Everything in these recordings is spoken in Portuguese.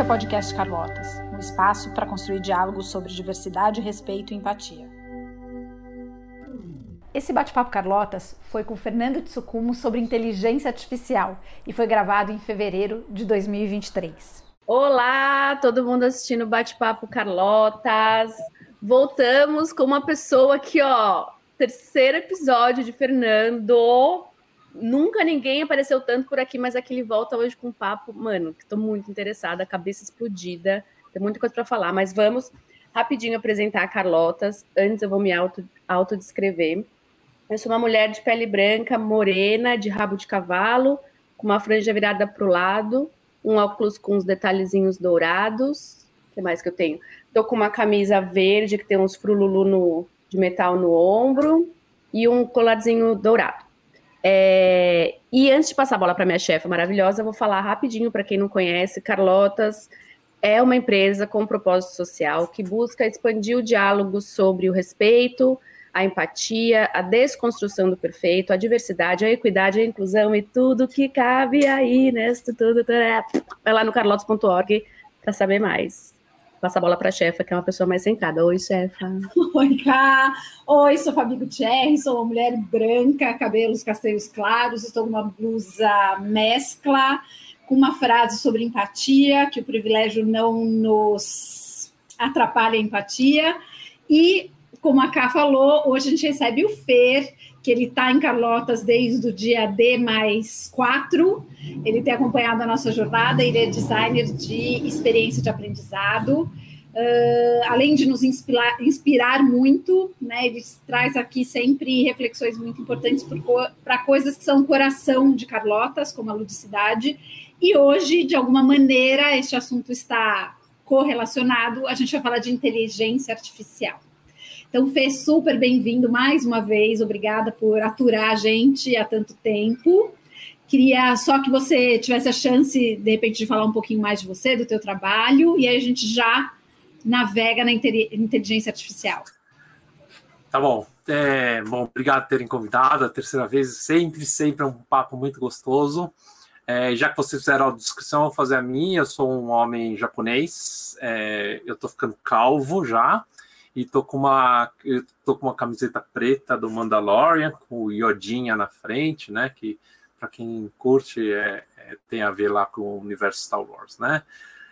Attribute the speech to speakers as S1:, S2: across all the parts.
S1: Esse é o podcast Carlotas, um espaço para construir diálogos sobre diversidade, respeito e empatia. Esse bate-papo Carlotas foi com Fernando Tsukumo sobre inteligência artificial e foi gravado em fevereiro de 2023.
S2: Olá, todo mundo assistindo o bate-papo Carlotas. Voltamos com uma pessoa aqui, ó, terceiro episódio de Fernando. Nunca ninguém apareceu tanto por aqui, mas aqui ele volta hoje com um papo, mano, que tô muito interessada, cabeça explodida, tem muita coisa para falar, mas vamos rapidinho apresentar a Carlotas. Antes eu vou me auto, autodescrever. Eu sou uma mulher de pele branca, morena, de rabo de cavalo, com uma franja virada para o lado, um óculos com uns detalhezinhos dourados. O que mais que eu tenho? Tô com uma camisa verde que tem uns frululu no, de metal no ombro e um colarzinho dourado. É, e antes de passar a bola para minha chefe maravilhosa, eu vou falar rapidinho para quem não conhece. Carlotas é uma empresa com propósito social que busca expandir o diálogo sobre o respeito, a empatia, a desconstrução do perfeito, a diversidade, a equidade, a inclusão e tudo que cabe aí nesse tudo. Vai lá no carlotas.org para saber mais passa a bola para a chefa, que é uma pessoa mais centrada. Oi, chefa.
S3: Oi, Cá. Oi, sou Fabi Gutierrez, sou uma mulher branca, cabelos castanhos claros, estou com uma blusa mescla, com uma frase sobre empatia, que o privilégio não nos atrapalha a empatia. E, como a Cá falou, hoje a gente recebe o Fer, que ele está em Carlotas desde o dia D mais 4. Ele tem acompanhado a nossa jornada, ele é designer de experiência de aprendizado. Uh, além de nos inspirar, inspirar muito, né, ele traz aqui sempre reflexões muito importantes para coisas que são coração de Carlotas, como a ludicidade. E hoje, de alguma maneira, este assunto está correlacionado. A gente vai falar de inteligência artificial. Então, Fê, super bem-vindo mais uma vez. Obrigada por aturar a gente há tanto tempo. Queria só que você tivesse a chance, de repente, de falar um pouquinho mais de você, do teu trabalho, e aí a gente já navega na inteligência artificial.
S4: Tá bom. É, bom, obrigado por terem convidado. A terceira vez, sempre, sempre é um papo muito gostoso. É, já que vocês fizeram a descrição, eu vou fazer a minha. Eu sou um homem japonês. É, eu tô ficando calvo já e tô com uma eu tô com uma camiseta preta do Mandalorian com o Yodinha na frente, né? Que para quem curte é, é, tem a ver lá com o universo Star Wars, né?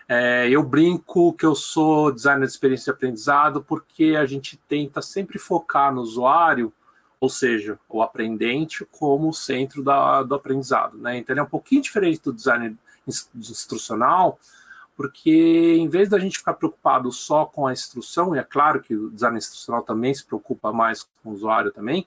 S4: É, eu brinco que eu sou designer de experiência de aprendizado porque a gente tenta sempre focar no usuário, ou seja, o aprendente como centro da, do aprendizado, né? Então ele é um pouquinho diferente do design instrucional, porque em vez da gente ficar preocupado só com a instrução, e é claro que o design instrucional também se preocupa mais com o usuário também,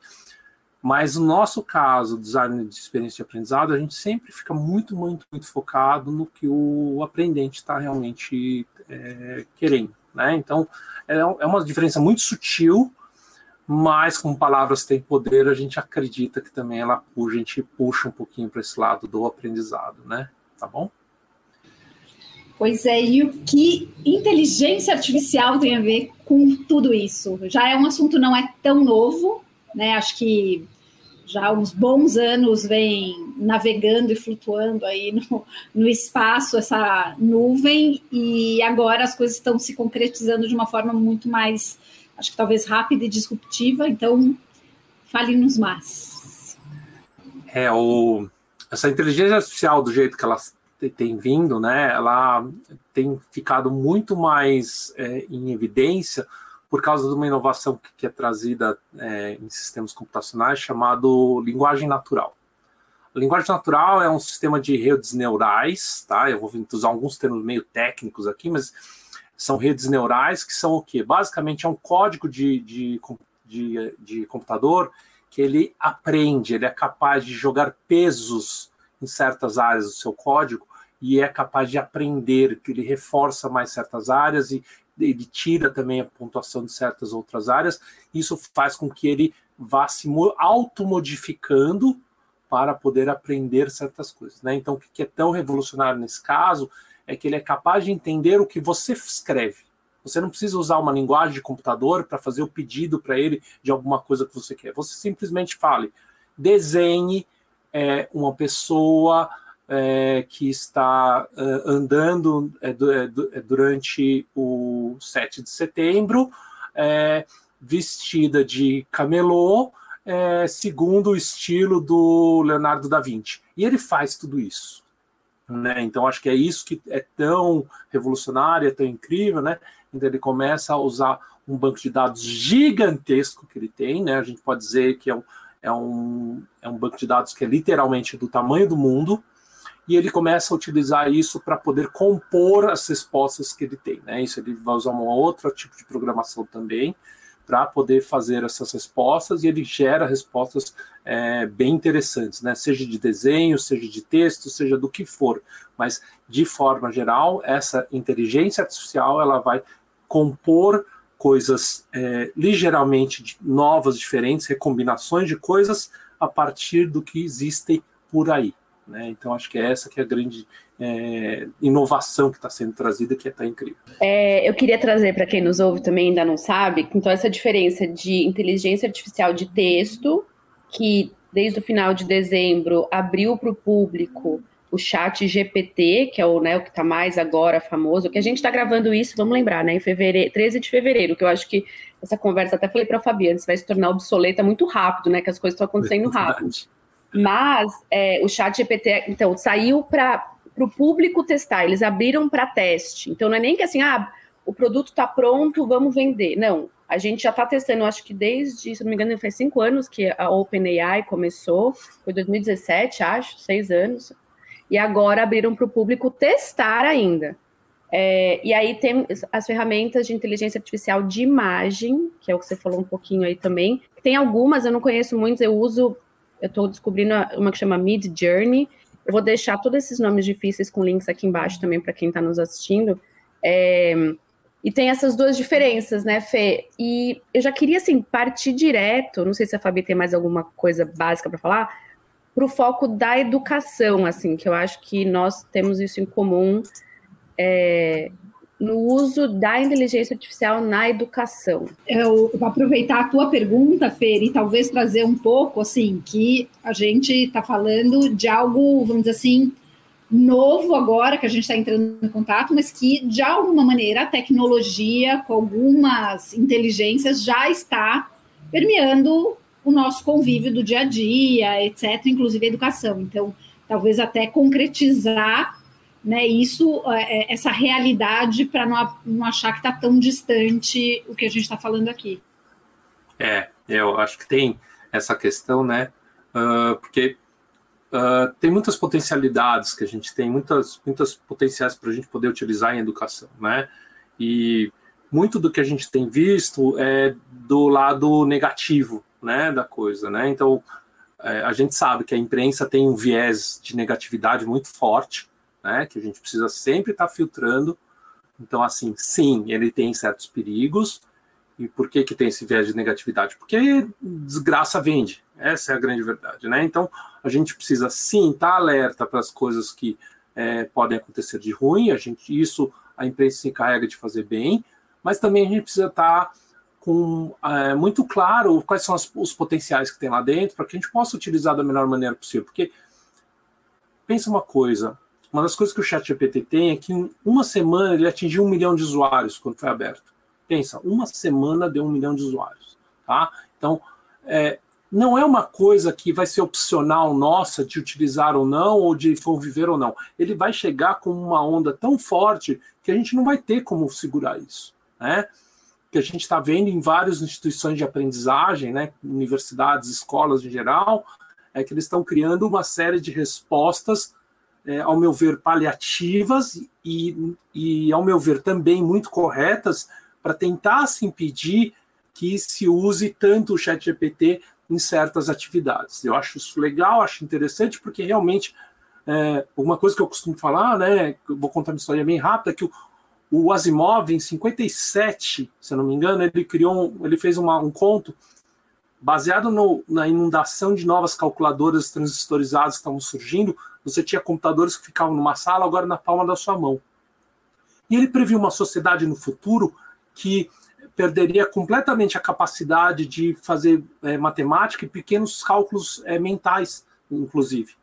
S4: mas no nosso caso, design de experiência de aprendizado, a gente sempre fica muito, muito, muito focado no que o aprendente está realmente é, querendo. Né? Então, é, é uma diferença muito sutil, mas com palavras tem poder, a gente acredita que também ela a gente puxa um pouquinho para esse lado do aprendizado, né? Tá bom?
S3: Pois é, e o que inteligência artificial tem a ver com tudo isso? Já é um assunto não é tão novo, né? Acho que já há uns bons anos vem navegando e flutuando aí no, no espaço essa nuvem e agora as coisas estão se concretizando de uma forma muito mais, acho que talvez rápida e disruptiva. Então, fale-nos mais.
S4: É o essa inteligência artificial do jeito que ela tem vindo, né, ela tem ficado muito mais é, em evidência por causa de uma inovação que, que é trazida é, em sistemas computacionais chamado linguagem natural. A linguagem natural é um sistema de redes neurais, tá? Eu vou usar alguns termos meio técnicos aqui, mas são redes neurais que são o quê? Basicamente é um código de, de, de, de computador que ele aprende, ele é capaz de jogar pesos em certas áreas do seu código e é capaz de aprender, que ele reforça mais certas áreas e ele tira também a pontuação de certas outras áreas. Isso faz com que ele vá se automodificando para poder aprender certas coisas. Né? Então, o que é tão revolucionário nesse caso é que ele é capaz de entender o que você escreve. Você não precisa usar uma linguagem de computador para fazer o pedido para ele de alguma coisa que você quer. Você simplesmente fale, desenhe é, uma pessoa é, que está uh, andando é, é, durante o 7 de setembro, é, vestida de camelô, é, segundo o estilo do Leonardo da Vinci. E ele faz tudo isso. Né? Então, acho que é isso que é tão revolucionário, é tão incrível. Né? Então, ele começa a usar um banco de dados gigantesco que ele tem. Né? A gente pode dizer que é um, é um, é um banco de dados que é literalmente do tamanho do mundo e ele começa a utilizar isso para poder compor as respostas que ele tem. Né? Isso ele vai usar um outro tipo de programação também para poder fazer essas respostas e ele gera respostas é, bem interessantes, né? seja de desenho, seja de texto, seja do que for. Mas, de forma geral, essa inteligência artificial ela vai compor coisas é, ligeiramente novas, diferentes, recombinações de coisas a partir do que existem por aí. Né? Então, acho que é essa que é a grande é, inovação que está sendo trazida, que está é, incrível.
S2: É, eu queria trazer para quem nos ouve também ainda não sabe, então essa diferença de inteligência artificial de texto, que desde o final de dezembro abriu para o público o chat GPT, que é o, né, o que está mais agora famoso, que a gente está gravando isso, vamos lembrar, né, em fevereiro, 13 de fevereiro, que eu acho que essa conversa, até falei para a Fabiana, vai se tornar obsoleta muito rápido, né, que as coisas estão acontecendo rápido. Mas é, o chat GPT, então, saiu para o público testar, eles abriram para teste. Então, não é nem que assim, ah, o produto está pronto, vamos vender. Não, a gente já está testando, acho que desde, se não me engano, faz cinco anos que a OpenAI começou, foi 2017, acho, seis anos. E agora abriram para o público testar ainda. É, e aí tem as ferramentas de inteligência artificial de imagem, que é o que você falou um pouquinho aí também. Tem algumas, eu não conheço muitas, eu uso eu estou descobrindo uma que chama Mid Journey. Eu vou deixar todos esses nomes difíceis com links aqui embaixo também para quem está nos assistindo. É, e tem essas duas diferenças, né, Fê? E eu já queria, assim, partir direto, não sei se a Fabi tem mais alguma coisa básica para falar, para o foco da educação, assim, que eu acho que nós temos isso em comum. É, no uso da inteligência artificial na educação?
S3: Eu vou aproveitar a tua pergunta, Fer, e talvez trazer um pouco, assim, que a gente está falando de algo, vamos dizer assim, novo agora, que a gente está entrando em contato, mas que, de alguma maneira, a tecnologia, com algumas inteligências, já está permeando o nosso convívio do dia a dia, etc., inclusive a educação. Então, talvez até concretizar né, isso, é, é, essa realidade, para não, não achar que está tão distante o que a gente está falando aqui.
S4: É, eu acho que tem essa questão, né? Uh, porque uh, tem muitas potencialidades que a gente tem, muitas, muitas potenciais para a gente poder utilizar em educação, né? E muito do que a gente tem visto é do lado negativo, né, da coisa, né? Então, é, a gente sabe que a imprensa tem um viés de negatividade muito forte, né? Que a gente precisa sempre estar tá filtrando. Então, assim, sim, ele tem certos perigos. E por que, que tem esse viés de negatividade? Porque desgraça vende. Essa é a grande verdade, né? Então, a gente precisa sim estar tá alerta para as coisas que é, podem acontecer de ruim. A gente, isso a imprensa se encarrega de fazer bem, mas também a gente precisa estar tá com é, muito claro quais são as, os potenciais que tem lá dentro para que a gente possa utilizar da melhor maneira possível. Porque pensa uma coisa, uma das coisas que o ChatGPT tem é que em uma semana ele atingiu um milhão de usuários quando foi aberto. Pensa, uma semana deu um milhão de usuários. Tá? Então, é, não é uma coisa que vai ser opcional nossa de utilizar ou não, ou de conviver ou não. Ele vai chegar com uma onda tão forte que a gente não vai ter como segurar isso. Né? Que a gente está vendo em várias instituições de aprendizagem, né? universidades, escolas em geral, é que eles estão criando uma série de respostas é, ao meu ver, paliativas e, e, ao meu ver, também muito corretas para tentar se impedir que se use tanto o chat GPT em certas atividades. Eu acho isso legal, acho interessante, porque realmente é, uma coisa que eu costumo falar, né, vou contar uma história bem rápida, que o, o Asimov, em 57, se eu não me engano, ele criou, um, ele fez uma, um conto baseado no, na inundação de novas calculadoras transistorizadas que estavam surgindo, você tinha computadores que ficavam numa sala, agora na palma da sua mão. E ele previu uma sociedade no futuro que perderia completamente a capacidade de fazer é, matemática e pequenos cálculos é, mentais, inclusive.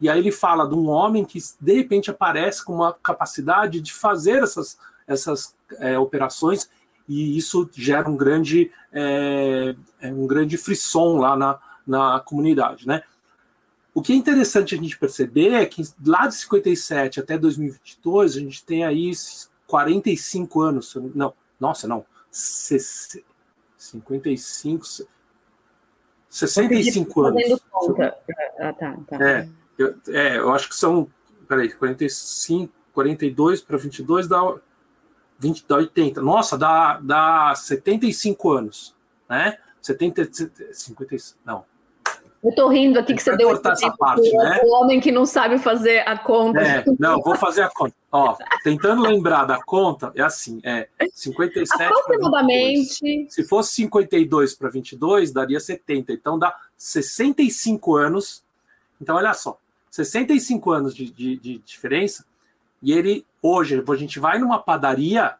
S4: E aí ele fala de um homem que de repente aparece com uma capacidade de fazer essas, essas é, operações e isso gera um grande, é, é, um grande frisson lá na, na comunidade, né? O que é interessante a gente perceber é que lá de 57 até 2022 a gente tem aí 45 anos, não, nossa, não, 55, 65 anos. Conta. Ah, tá, tá. É, eu, é, eu acho que são, peraí, 45, 42 para 22 dá 20, dá 80. Nossa, dá, dá 75 anos, né? 70, 50, não.
S2: Eu tô rindo aqui que você deu
S4: essa parte, né?
S2: o homem que não sabe fazer a conta.
S4: É, não, vou fazer a conta. Ó, tentando lembrar da conta, é assim, é 57
S2: aproximadamente.
S4: Se fosse 52 para 22, daria 70. Então dá 65 anos. Então olha só, 65 anos de, de, de diferença. E ele hoje a gente vai numa padaria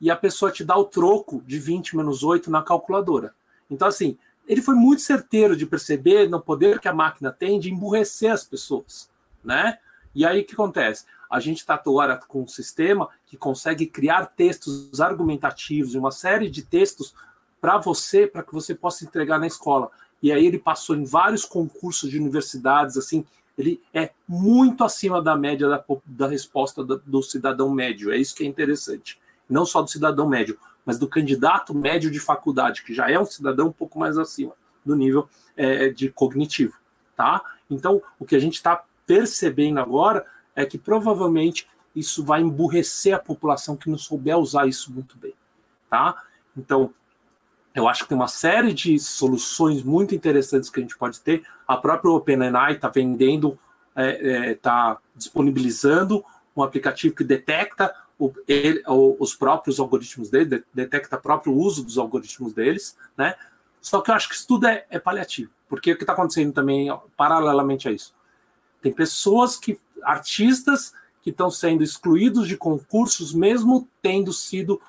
S4: e a pessoa te dá o troco de 20 menos 8 na calculadora. Então assim, ele foi muito certeiro de perceber no poder que a máquina tem de emburrecer as pessoas, né? E aí o que acontece? A gente está agora com um sistema que consegue criar textos argumentativos e uma série de textos para você, para que você possa entregar na escola. E aí ele passou em vários concursos de universidades, assim, ele é muito acima da média da, da resposta do, do cidadão médio. É isso que é interessante. Não só do cidadão médio, mas do candidato médio de faculdade, que já é um cidadão um pouco mais acima do nível é, de cognitivo, tá? Então, o que a gente está percebendo agora é que provavelmente isso vai emburrecer a população que não souber usar isso muito bem, tá? Então, eu acho que tem uma série de soluções muito interessantes que a gente pode ter. A própria OpenAI está vendendo, está é, é, tá disponibilizando um aplicativo que detecta o, ele, os próprios algoritmos dele, detecta o próprio uso dos algoritmos deles, né? Só que eu acho que isso tudo é, é paliativo, porque o que está acontecendo também, paralelamente a isso, tem pessoas que, artistas, que estão sendo excluídos de concursos, mesmo tendo sido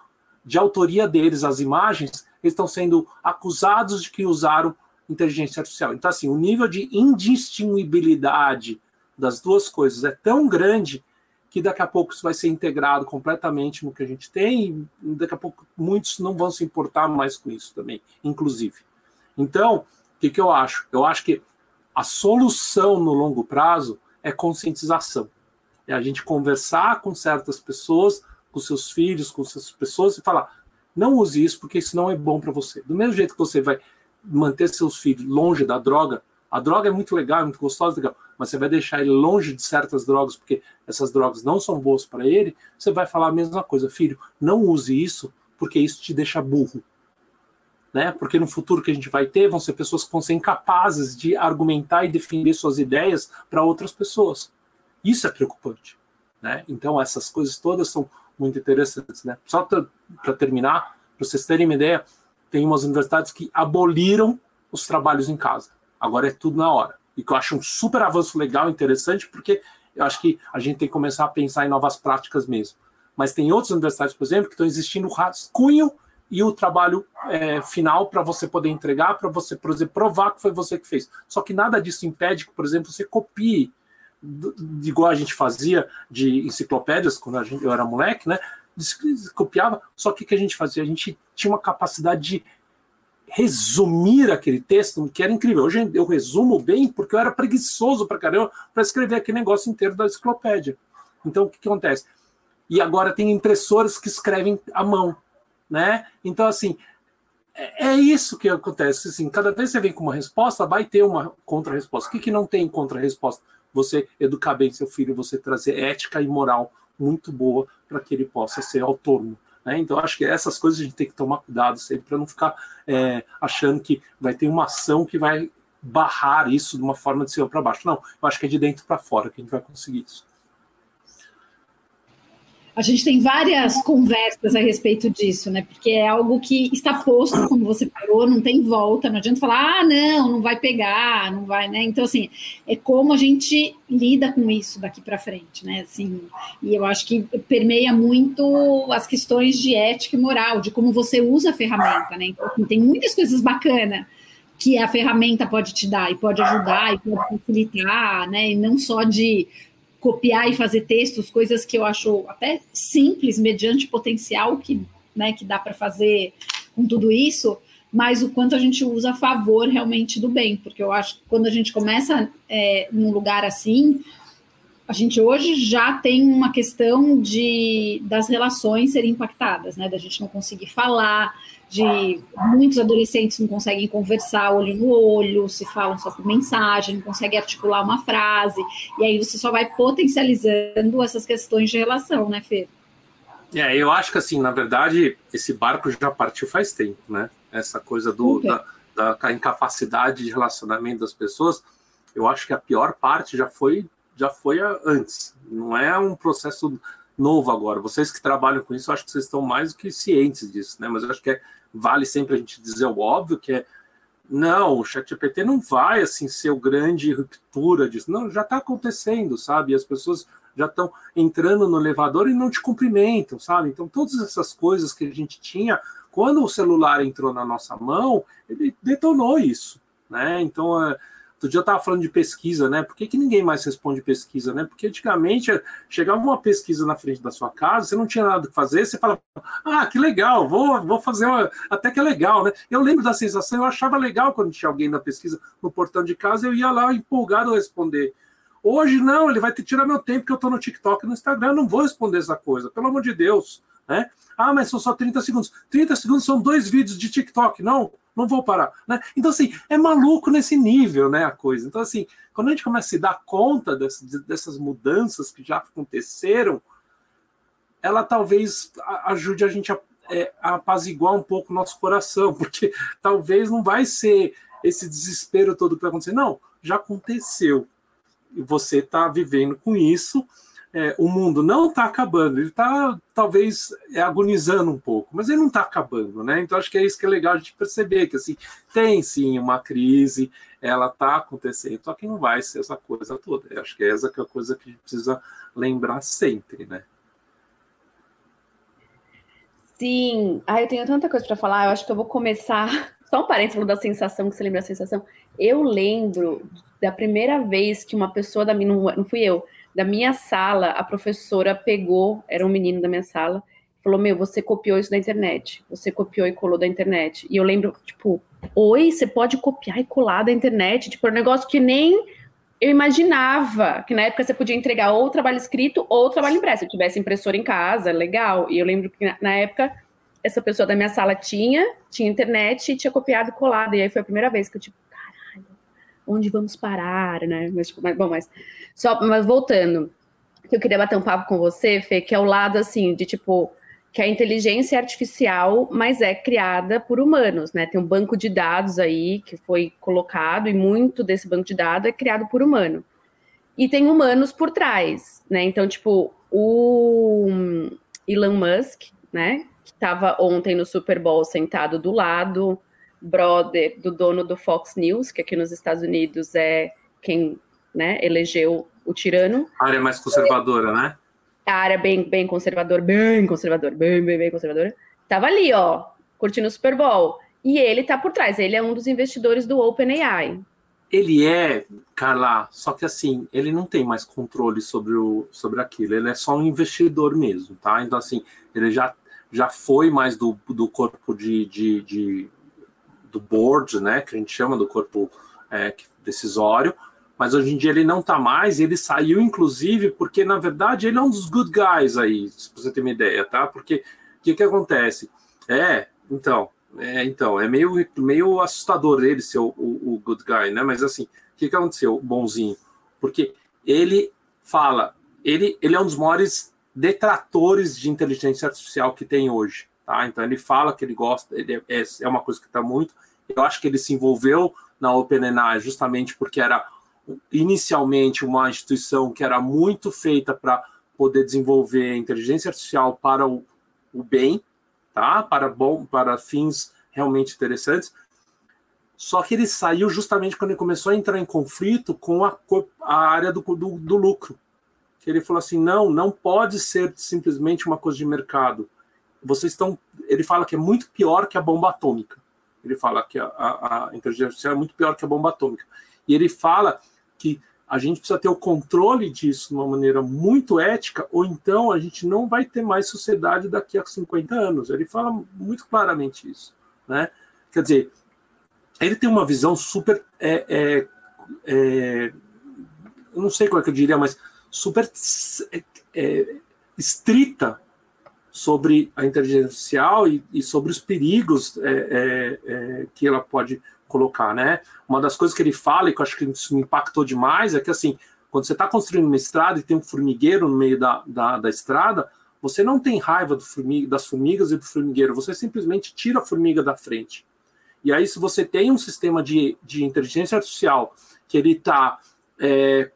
S4: de autoria deles as imagens, eles estão sendo acusados de que usaram inteligência artificial. Então, assim, o nível de indistinguibilidade das duas coisas é tão grande que daqui a pouco isso vai ser integrado completamente no que a gente tem, e daqui a pouco muitos não vão se importar mais com isso também, inclusive. Então, o que, que eu acho? Eu acho que a solução no longo prazo é conscientização. É a gente conversar com certas pessoas, com seus filhos, com essas pessoas e falar: não use isso porque isso não é bom para você. Do mesmo jeito que você vai manter seus filhos longe da droga, a droga é muito legal, é muito gostosa, legal, mas você vai deixar ele longe de certas drogas, porque essas drogas não são boas para ele, você vai falar a mesma coisa, filho, não use isso, porque isso te deixa burro. Né? Porque no futuro que a gente vai ter, vão ser pessoas que vão ser incapazes de argumentar e defender suas ideias para outras pessoas. Isso é preocupante. Né? Então, essas coisas todas são muito interessantes. Né? Só para terminar, para vocês terem uma ideia, tem umas universidades que aboliram os trabalhos em casa. Agora é tudo na hora. E que eu acho um super avanço legal, interessante, porque eu acho que a gente tem que começar a pensar em novas práticas mesmo. Mas tem outras universidades, por exemplo, que estão existindo o rascunho e o trabalho é, final para você poder entregar, para você, por exemplo, provar que foi você que fez. Só que nada disso impede que, por exemplo, você copie, igual a gente fazia de enciclopédias quando gente, eu era moleque, né? Copiava, só que o que a gente fazia? A gente tinha uma capacidade de resumir aquele texto, que era incrível. Hoje eu resumo bem porque eu era preguiçoso para caramba para escrever aquele negócio inteiro da enciclopédia. Então, o que, que acontece? E agora tem impressoras que escrevem à mão, né? Então, assim, é, é isso que acontece. Assim, cada vez que você vem com uma resposta, vai ter uma contra-resposta. O que, que não tem contra-resposta? Você educar bem seu filho, você trazer ética e moral muito boa para que ele possa ser autônomo. Né? Então, acho que essas coisas a gente tem que tomar cuidado sempre para não ficar é, achando que vai ter uma ação que vai barrar isso de uma forma de cima para baixo. Não, eu acho que é de dentro para fora que a gente vai conseguir isso.
S3: A gente tem várias conversas a respeito disso, né? Porque é algo que está posto, como você falou, não tem volta, não adianta falar, ah, não, não vai pegar, não vai, né? Então, assim, é como a gente lida com isso daqui para frente, né? Assim, e eu acho que permeia muito as questões de ética e moral, de como você usa a ferramenta, né? Então, assim, tem muitas coisas bacanas que a ferramenta pode te dar e pode ajudar e pode facilitar, né? E não só de copiar e fazer textos, coisas que eu acho até simples, mediante potencial que, né, que dá para fazer com tudo isso, mas o quanto a gente usa a favor realmente do bem, porque eu acho que quando a gente começa é, num lugar assim, a gente hoje já tem uma questão de das relações serem impactadas, né? Da gente não conseguir falar, de muitos adolescentes não conseguem conversar olho no olho, se falam só por mensagem, não conseguem articular uma frase, e aí você só vai potencializando essas questões de relação, né, Fê?
S4: É, eu acho que assim, na verdade, esse barco já partiu faz tempo, né? Essa coisa do, okay. da, da incapacidade de relacionamento das pessoas, eu acho que a pior parte já foi já foi antes. Não é um processo novo agora. Vocês que trabalham com isso, acho que vocês estão mais do que cientes disso, né? Mas eu acho que é, vale sempre a gente dizer o óbvio, que é não, o ChatGPT não vai assim ser o grande ruptura disso. Não, já está acontecendo, sabe? As pessoas já estão entrando no elevador e não te cumprimentam, sabe? Então, todas essas coisas que a gente tinha, quando o celular entrou na nossa mão, ele detonou isso, né? Então, é, Outro dia eu estava falando de pesquisa, né? Por que, que ninguém mais responde pesquisa, né? Porque antigamente chegava uma pesquisa na frente da sua casa, você não tinha nada que fazer, você fala, ah, que legal, vou, vou fazer uma... até que é legal, né? Eu lembro da sensação, eu achava legal quando tinha alguém na pesquisa no portão de casa, eu ia lá empolgado responder. Hoje não, ele vai tirar meu tempo que eu estou no TikTok no Instagram, não vou responder essa coisa, pelo amor de Deus, né? Ah, mas são só 30 segundos. 30 segundos são dois vídeos de TikTok, não não vou parar, né? Então, assim, é maluco nesse nível, né, a coisa. Então, assim, quando a gente começa a se dar conta dessas, dessas mudanças que já aconteceram, ela talvez ajude a gente a, é, a apaziguar um pouco o nosso coração, porque talvez não vai ser esse desespero todo que vai acontecer. Não, já aconteceu. E você está vivendo com isso, é, o mundo não está acabando, ele está talvez é, agonizando um pouco, mas ele não está acabando, né? Então acho que é isso que é legal a gente perceber, que assim, tem sim uma crise, ela está acontecendo, só que não vai ser essa coisa toda. Eu acho que é essa que é a coisa que a gente precisa lembrar sempre, né?
S2: Sim, ah, eu tenho tanta coisa para falar, eu acho que eu vou começar. Só um parênteses da sensação, que você lembra da sensação. Eu lembro da primeira vez que uma pessoa da minha, não fui eu, da minha sala, a professora pegou, era um menino da minha sala, falou: Meu, você copiou isso da internet. Você copiou e colou da internet. E eu lembro, tipo, oi, você pode copiar e colar da internet? Tipo, um negócio que nem eu imaginava que na época você podia entregar ou trabalho escrito ou trabalho impresso. Se tivesse impressora em casa, legal. E eu lembro que na época essa pessoa da minha sala tinha, tinha internet e tinha copiado e colado. E aí foi a primeira vez que eu, tipo, onde vamos parar, né? Mas, tipo, mas, bom, mas só, mas voltando, que eu queria bater um papo com você, Fê, que é o lado assim de tipo que a inteligência artificial, mas é criada por humanos, né? Tem um banco de dados aí que foi colocado e muito desse banco de dados é criado por humano. E tem humanos por trás, né? Então, tipo, o Elon Musk, né, que estava ontem no Super Bowl sentado do lado brother do dono do Fox News, que aqui nos Estados Unidos é quem né, elegeu o tirano.
S4: A área mais conservadora, né?
S2: A área bem, bem conservadora, bem conservadora, bem, bem, bem conservadora. Tava ali, ó, curtindo o Super Bowl. E ele tá por trás, ele é um dos investidores do OpenAI.
S4: Ele é, Carla, só que assim, ele não tem mais controle sobre, o, sobre aquilo, ele é só um investidor mesmo, tá? Então, assim, ele já, já foi mais do, do corpo de, de, de do board, né, que a gente chama do corpo é, decisório, mas hoje em dia ele não está mais, ele saiu inclusive porque, na verdade, ele é um dos good guys aí, se você ter uma ideia, tá? Porque o que, que acontece? É, então, é, então, é meio, meio assustador ele ser o, o, o good guy, né? Mas assim, o que, que aconteceu, bonzinho? Porque ele fala, ele, ele é um dos maiores detratores de inteligência artificial que tem hoje. Tá? Então ele fala que ele gosta, ele é, é uma coisa que está muito. Eu acho que ele se envolveu na OpenAI justamente porque era inicialmente uma instituição que era muito feita para poder desenvolver inteligência artificial para o, o bem, tá? Para bom, para fins realmente interessantes. Só que ele saiu justamente quando ele começou a entrar em conflito com a, a área do, do, do lucro. Que ele falou assim: não, não pode ser simplesmente uma coisa de mercado vocês estão. Ele fala que é muito pior que a bomba atômica. Ele fala que a, a, a inteligência artificial é muito pior que a bomba atômica. E ele fala que a gente precisa ter o controle disso de uma maneira muito ética, ou então a gente não vai ter mais sociedade daqui a 50 anos. Ele fala muito claramente isso. Né? Quer dizer, ele tem uma visão super. É, é, é, não sei qual é que eu diria, mas super é, é, estrita sobre a inteligência artificial e, e sobre os perigos é, que ela pode colocar, né? Uma das coisas que ele fala e que eu acho que isso me impactou demais é que assim, quando você está construindo uma estrada e tem um formigueiro no meio da, da, da estrada, você não tem raiva formiga, das formigas e do formigueiro, você simplesmente tira a formiga da frente. E aí, se você tem um sistema de, de inteligência artificial que ele está é,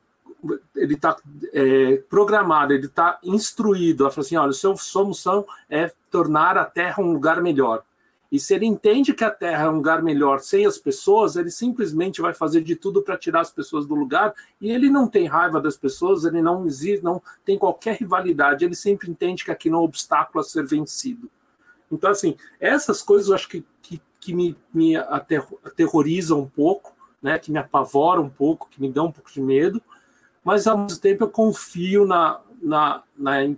S4: ele tá, é, programado, ele está instruído, ela fala assim, olha, a sua solução é tornar a Terra um lugar melhor. E se ele entende que a Terra é um lugar melhor sem as pessoas, ele simplesmente vai fazer de tudo para tirar as pessoas do lugar. E ele não tem raiva das pessoas, ele não existe, não tem qualquer rivalidade. Ele sempre entende que aqui não é um obstáculo a ser vencido. Então, assim, essas coisas eu acho que, que, que me, me aterrorizam um pouco, né? Que me apavoram um pouco, que me dão um pouco de medo. Mas ao mesmo tempo eu confio na, na, na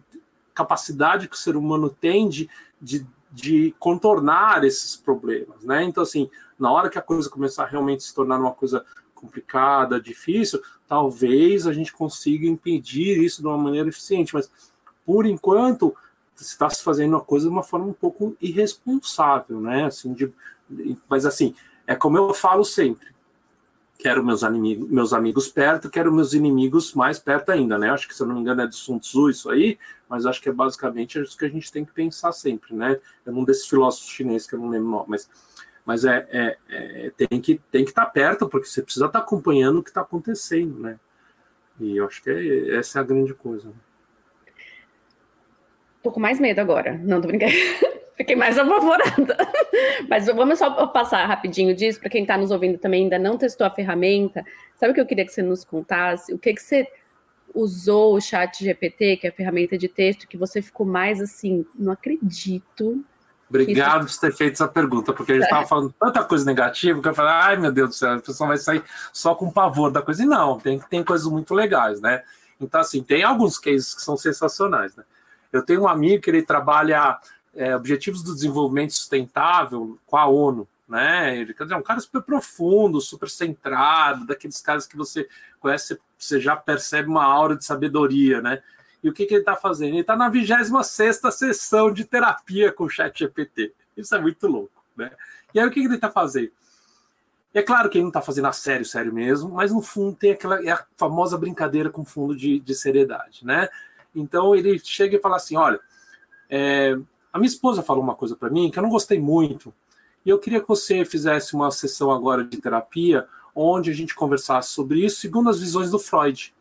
S4: capacidade que o ser humano tem de, de de contornar esses problemas, né? Então, assim, na hora que a coisa começar a realmente se tornar uma coisa complicada, difícil, talvez a gente consiga impedir isso de uma maneira eficiente, mas por enquanto está se fazendo uma coisa de uma forma um pouco irresponsável, né? Assim, de, mas assim, é como eu falo sempre, quero meus, amigos, meus amigos perto, quero meus inimigos mais perto ainda, né? Acho que, se eu não me engano, é do Sun Tzu isso aí, mas acho que é basicamente isso que a gente tem que pensar sempre, né? É um desses filósofos chineses que eu não lembro mas, mas é, é, é, tem que tem que estar tá perto, porque você precisa estar tá acompanhando o que está acontecendo, né? E eu acho que é, essa é a grande coisa. Né?
S2: Tô com mais medo agora. Não, tô brincando. Fiquei mais apavorada. Mas vamos só passar rapidinho disso, para quem está nos ouvindo também ainda não testou a ferramenta. Sabe o que eu queria que você nos contasse? O que, que você usou o chat GPT, que é a ferramenta de texto, que você ficou mais assim, não acredito.
S4: Obrigado por ter feito essa pergunta, porque a gente estava falando tanta coisa negativa que eu falei, ai meu Deus do céu, a pessoa vai sair só com pavor da coisa. E não, tem, tem coisas muito legais, né? Então, assim, tem alguns cases que são sensacionais, né? Eu tenho um amigo que ele trabalha é, Objetivos do Desenvolvimento Sustentável com a ONU, né? Ele é um cara super profundo, super centrado, daqueles caras que você conhece, você já percebe uma aura de sabedoria, né? E o que, que ele está fazendo? Ele está na 26 sessão de terapia com o Chat GPT. Isso é muito louco, né? E aí o que, que ele está fazendo? É claro que ele não está fazendo a sério, sério mesmo, mas no fundo tem aquela é a famosa brincadeira com fundo de, de seriedade, né? Então ele chega e fala assim: olha, é, a minha esposa falou uma coisa para mim que eu não gostei muito. E eu queria que você fizesse uma sessão agora de terapia onde a gente conversasse sobre isso segundo as visões do Freud.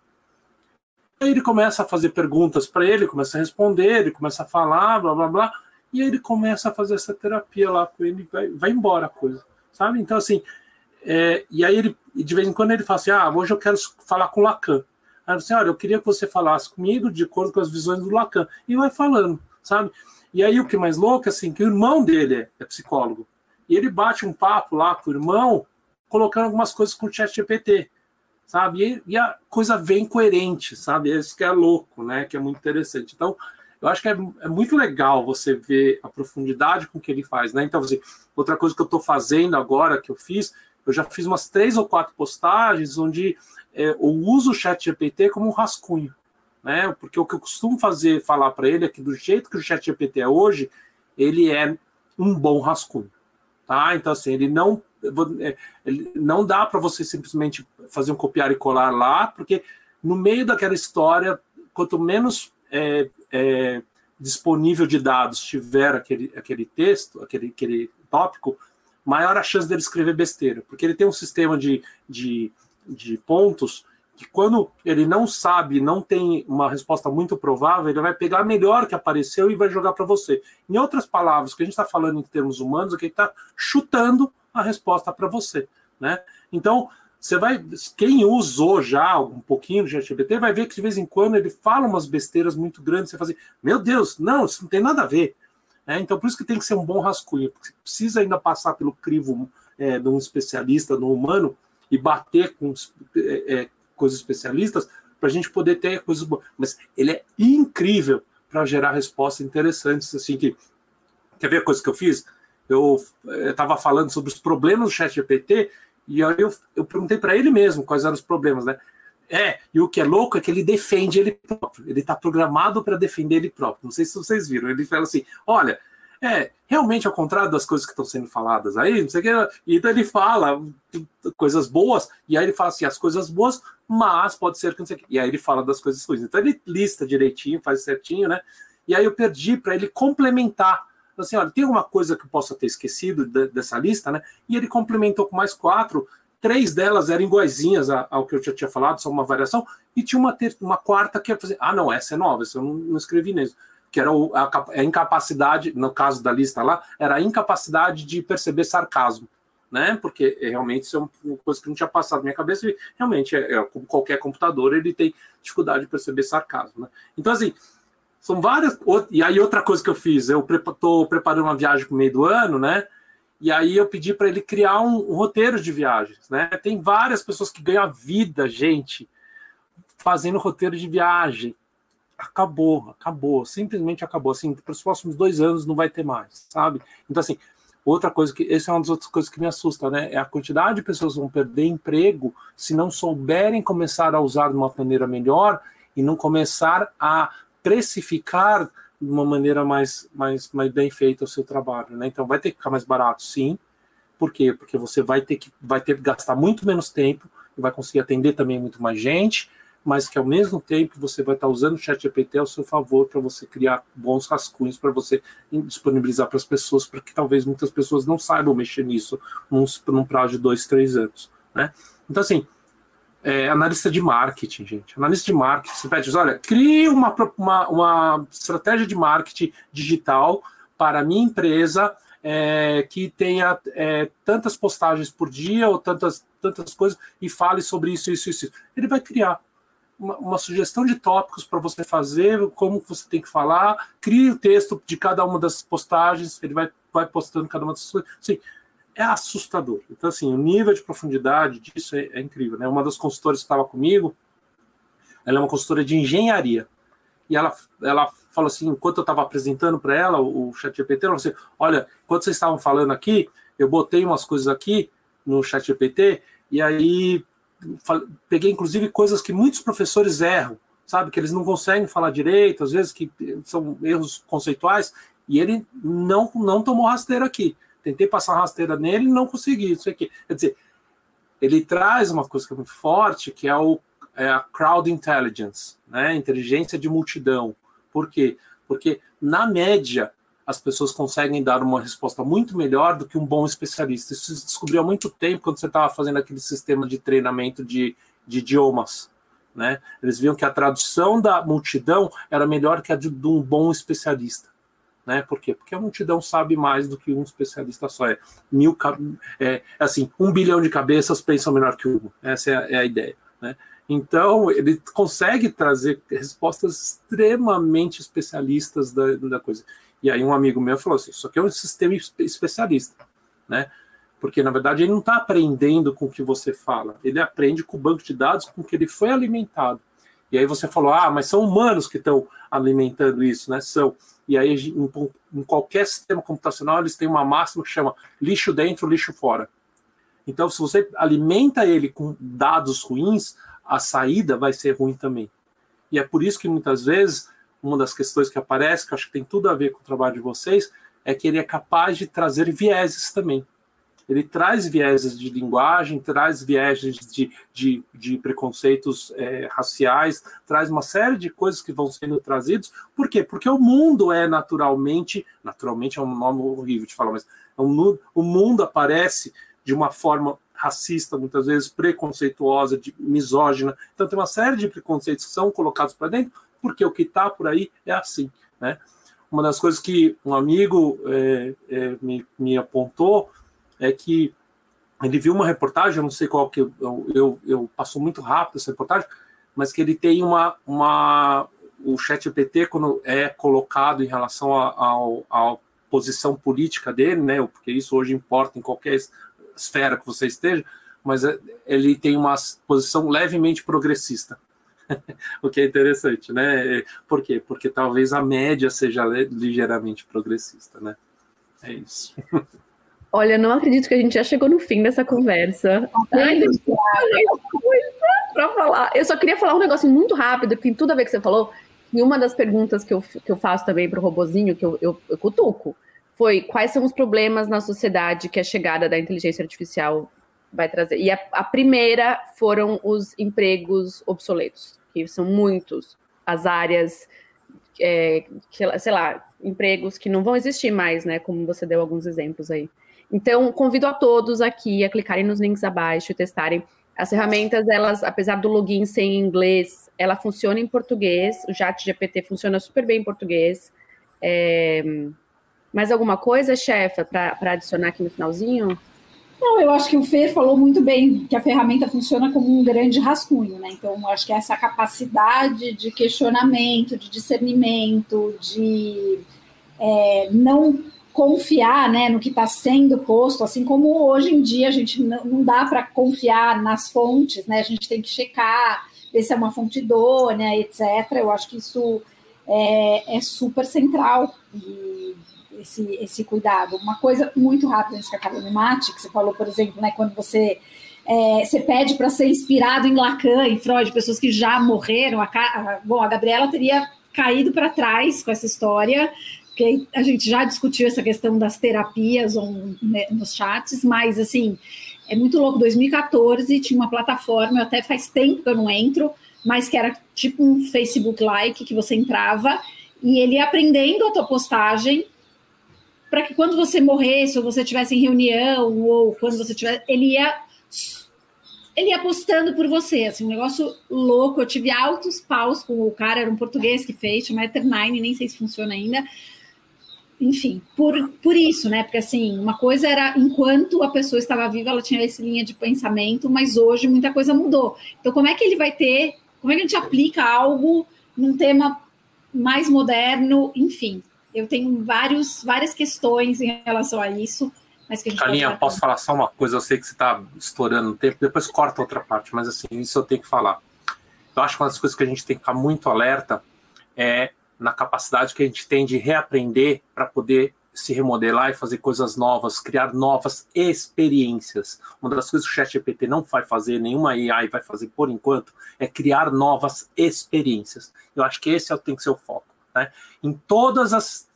S4: Aí ele começa a fazer perguntas para ele, começa a responder, ele começa a falar, blá blá blá, e aí ele começa a fazer essa terapia lá com ele, vai, vai embora a coisa, sabe? Então, assim, é, e aí ele, de vez em quando ele fala assim: ah, hoje eu quero falar com Lacan. Aí ele assim: olha, eu queria que você falasse comigo de acordo com as visões do Lacan. E vai falando, sabe? E aí o que é mais louco, assim, que o irmão dele é psicólogo. E ele bate um papo lá com o irmão, colocando algumas coisas com o chat GPT, sabe? E, e, a coisa vem coerente, sabe? Isso que é louco, né? Que é muito interessante. Então, eu acho que é, é muito legal você ver a profundidade com que ele faz, né? Então, assim, outra coisa que eu estou fazendo agora, que eu fiz, eu já fiz umas três ou quatro postagens onde é, eu uso o chat GPT como um rascunho né? Porque o que eu costumo fazer, falar para ele é que do jeito que o Chat GPT é hoje, ele é um bom rascunho, tá? Então assim, ele não é, ele não dá para você simplesmente fazer um copiar e colar lá, porque no meio daquela história, quanto menos é, é, disponível de dados tiver aquele, aquele texto, aquele, aquele tópico, maior a chance dele escrever besteira, porque ele tem um sistema de, de, de pontos que quando ele não sabe, não tem uma resposta muito provável, ele vai pegar a melhor que apareceu e vai jogar para você. Em outras palavras, o que a gente está falando em termos humanos é que ele está chutando a resposta para você, né? Então, você vai, quem usou já um pouquinho do ChatGPT vai ver que de vez em quando ele fala umas besteiras muito grandes, você fala assim, meu Deus, não, isso não tem nada a ver. Né? Então, por isso que tem que ser um bom rascunho, porque precisa ainda passar pelo crivo é, de um especialista no humano e bater com é, é coisas especialistas para a gente poder ter coisas boas. Mas ele é incrível para gerar respostas interessantes, assim que quer ver a coisa que eu fiz? Eu estava falando sobre os problemas do Chat GPT e aí eu, eu perguntei para ele mesmo quais eram os problemas, né? É, e o que é louco é que ele defende ele próprio. Ele está programado para defender ele próprio. Não sei se vocês viram. Ele fala assim: olha, é, realmente ao contrário das coisas que estão sendo faladas aí, não sei o que. E então ele fala coisas boas, e aí ele fala assim: as coisas boas, mas pode ser que não sei o que. E aí ele fala das coisas ruins. Então ele lista direitinho, faz certinho, né? E aí eu perdi para ele complementar. Assim, olha, tem alguma coisa que eu possa ter esquecido dessa lista, né? E ele complementou com mais quatro Três delas eram iguaizinhas ao que eu já tinha falado, só uma variação, e tinha uma, ter, uma quarta que ia fazer. Ah, não, essa é nova, essa eu não, não escrevi mesmo. Que era a, incapacidade, no caso da lista lá, era a incapacidade de perceber sarcasmo. Né? Porque realmente isso é uma coisa que não tinha passado na minha cabeça, e realmente, é, é, como qualquer computador, ele tem dificuldade de perceber sarcasmo. Né? Então, assim, são várias. E aí, outra coisa que eu fiz, eu estou preparando uma viagem para o meio do ano, né? E aí eu pedi para ele criar um, um, roteiro de viagens, né? Tem várias pessoas que ganham a vida, gente, fazendo roteiro de viagem. Acabou, acabou, simplesmente acabou. Assim, para os próximos dois anos não vai ter mais, sabe? Então, assim, outra coisa que. Essa é uma das outras coisas que me assusta, né? É a quantidade de pessoas que vão perder emprego se não souberem começar a usar de uma maneira melhor e não começar a precificar de uma maneira mais, mais, mais bem feita o seu trabalho, né? Então vai ter que ficar mais barato, sim. Por quê? Porque você vai ter que vai ter que gastar muito menos tempo e vai conseguir atender também muito mais gente, mas que ao mesmo tempo você vai estar usando o chat GPT ao seu favor para você criar bons rascunhos para você disponibilizar para as pessoas, para que talvez muitas pessoas não saibam mexer nisso num, num prazo de dois, três anos, né? Então assim, é, analista de marketing, gente. Analista de marketing, você pede, olha, crie uma, uma, uma estratégia de marketing digital para a minha empresa é, que tenha é, tantas postagens por dia ou tantas, tantas coisas e fale sobre isso, isso, isso. Ele vai criar uma, uma sugestão de tópicos para você fazer, como você tem que falar, crie o texto de cada uma das postagens, ele vai, vai postando cada uma das coisas. Sim, é assustador. Então, assim, o nível de profundidade disso é, é incrível. Né? Uma das consultoras que estava comigo, ela é uma consultora de engenharia. E ela, ela falou assim, enquanto eu estava apresentando para ela o, o ChatGPT, ela falou assim, olha, enquanto vocês estavam falando aqui, eu botei umas coisas aqui no ChatGPT, e aí peguei, inclusive, coisas que muitos professores erram, sabe? Que eles não conseguem falar direito, às vezes que são erros conceituais, e ele não, não tomou rasteiro aqui tentei passar rasteira nele não consegui. Isso aqui. Quer dizer, ele traz uma coisa que é muito forte, que é, o, é a crowd intelligence, né? inteligência de multidão. Por quê? Porque, na média, as pessoas conseguem dar uma resposta muito melhor do que um bom especialista. Isso se descobriu há muito tempo quando você estava fazendo aquele sistema de treinamento de, de idiomas. Né? Eles viam que a tradução da multidão era melhor que a de, de um bom especialista. Né? Por quê? Porque a multidão sabe mais do que um especialista só. É mil, é, assim, um bilhão de cabeças pensam melhor que um. Essa é a, é a ideia. Né? Então, ele consegue trazer respostas extremamente especialistas da, da coisa. E aí um amigo meu falou assim, isso aqui é um sistema especialista, né? Porque, na verdade, ele não está aprendendo com o que você fala, ele aprende com o banco de dados com que ele foi alimentado. E aí você falou, ah, mas são humanos que estão alimentando isso, né? São. E aí, em, em, qualquer sistema computacional, eles têm uma máxima que chama lixo dentro, lixo fora. Então, se você alimenta ele com dados ruins, a saída vai ser ruim também. E é por isso que muitas vezes, uma das questões que aparece, que eu acho que tem tudo a ver com o trabalho de vocês, é que ele é capaz de trazer vieses também ele traz vieses de linguagem, traz vieses de, de, de preconceitos é, raciais, traz uma série de coisas que vão sendo trazidos. Por quê? Porque o mundo é naturalmente, naturalmente é um nome horrível de falar, mas é um, o mundo aparece de uma forma racista, muitas vezes preconceituosa, de, misógina. Então tem uma série de preconceitos que são colocados para dentro, porque o que está por aí é assim, né? Uma das coisas que um amigo é, é, me, me apontou é que ele viu uma reportagem, eu não sei qual que eu, eu, eu passou muito rápido essa reportagem, mas que ele tem uma, uma o chat GPT quando é colocado em relação ao posição política dele, né? Porque isso hoje importa em qualquer esfera que você esteja, mas é, ele tem uma posição levemente progressista. o que é interessante, né? Por quê? Porque talvez a média seja ligeiramente progressista, né? É isso.
S2: Olha, não acredito que a gente já chegou no fim dessa conversa. Para falar. Eu só queria falar um negócio muito rápido, que tem tudo a ver com o que você falou. E uma das perguntas que eu, que eu faço também para o robozinho, que eu, eu, eu cutuco, foi quais são os problemas na sociedade que a chegada da inteligência artificial vai trazer. E a, a primeira foram os empregos obsoletos, que são muitos. As áreas, é, que, sei lá, empregos que não vão existir mais, né? Como você deu alguns exemplos aí. Então, convido a todos aqui a clicarem nos links abaixo e testarem. As ferramentas, elas, apesar do login ser em inglês, ela funciona em português. O Chat GPT funciona super bem em português. É... Mais alguma coisa, chefa, para adicionar aqui no finalzinho?
S3: Não, eu acho que o Fer falou muito bem que a ferramenta funciona como um grande rascunho, né? Então, acho que essa capacidade de questionamento, de discernimento, de é, não confiar né, no que está sendo posto, assim como hoje em dia a gente não, não dá para confiar nas fontes, né? A gente tem que checar, ver se é uma fonte idônea, etc. Eu acho que isso é, é super central e esse, esse cuidado. Uma coisa muito rápida antes que acabe no mate, que você falou, por exemplo, né, quando você é, você pede para ser inspirado em Lacan e Freud, pessoas que já morreram. A, a, bom, a Gabriela teria caído para trás com essa história, porque a gente já discutiu essa questão das terapias on, né, nos chats, mas assim, é muito louco. 2014 tinha uma plataforma, até faz tempo que eu não entro, mas que era tipo um Facebook-like que você entrava e ele aprendendo a tua postagem para que quando você morresse ou você tivesse em reunião ou quando você tivesse, ele ia ele ia postando por você, assim, um negócio louco. Eu tive altos paus com o cara, era um português que fez, chama Eternine, nem sei se funciona ainda enfim, por, por isso, né? Porque assim, uma coisa era enquanto a pessoa estava viva, ela tinha essa linha de pensamento, mas hoje muita coisa mudou. Então, como é que ele vai ter, como é que a gente aplica algo num tema mais moderno? Enfim, eu tenho vários, várias questões em relação a isso. Mas que a gente
S4: Calinha, posso falar só uma coisa? Eu sei que você está estourando o tempo, depois corta outra parte, mas assim, isso eu tenho que falar. Eu acho que uma das coisas que a gente tem que ficar muito alerta é na capacidade que a gente tem de reaprender para poder se remodelar e fazer coisas novas, criar novas experiências. Uma das coisas que o ChatGPT não vai fazer, nenhuma AI vai fazer por enquanto, é criar novas experiências. Eu acho que esse é tem que ser o foco. Né? Em todas as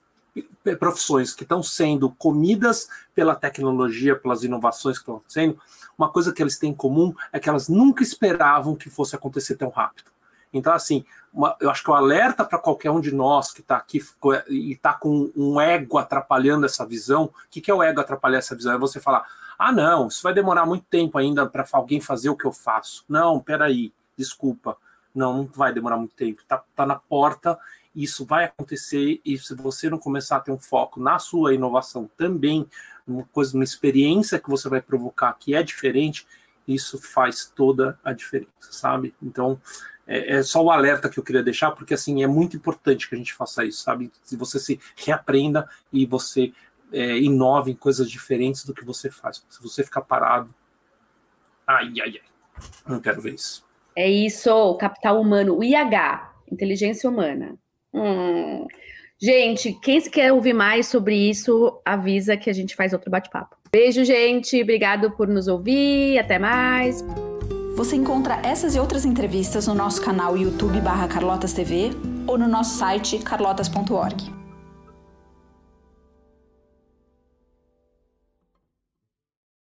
S4: profissões que estão sendo comidas pela tecnologia, pelas inovações que estão acontecendo, uma coisa que eles têm em comum é que elas nunca esperavam que fosse acontecer tão rápido. Então, assim, uma, eu acho que o alerta para qualquer um de nós que está aqui e está com um ego atrapalhando essa visão, o que, que é o ego atrapalhar essa visão? É você falar, ah, não, isso vai demorar muito tempo ainda para alguém fazer o que eu faço. Não, peraí, desculpa. Não, não vai demorar muito tempo. Está tá na porta, isso vai acontecer, e se você não começar a ter um foco na sua inovação também, uma coisa, uma experiência que você vai provocar que é diferente, isso faz toda a diferença, sabe? Então, é, é, só o alerta que eu queria deixar, porque assim é muito importante que a gente faça isso, sabe? Se você se reaprenda e você é, inove em coisas diferentes do que você faz. Se você ficar parado, ai, ai, ai, não quero ver isso.
S2: É isso, capital humano, o IH, inteligência humana. Hum. Gente, quem quer ouvir mais sobre isso, avisa que a gente faz outro bate-papo. Beijo, gente. Obrigado por nos ouvir. Até mais.
S1: Você encontra essas e outras entrevistas no nosso canal YouTube barra Carlotas TV ou no nosso site carlotas.org.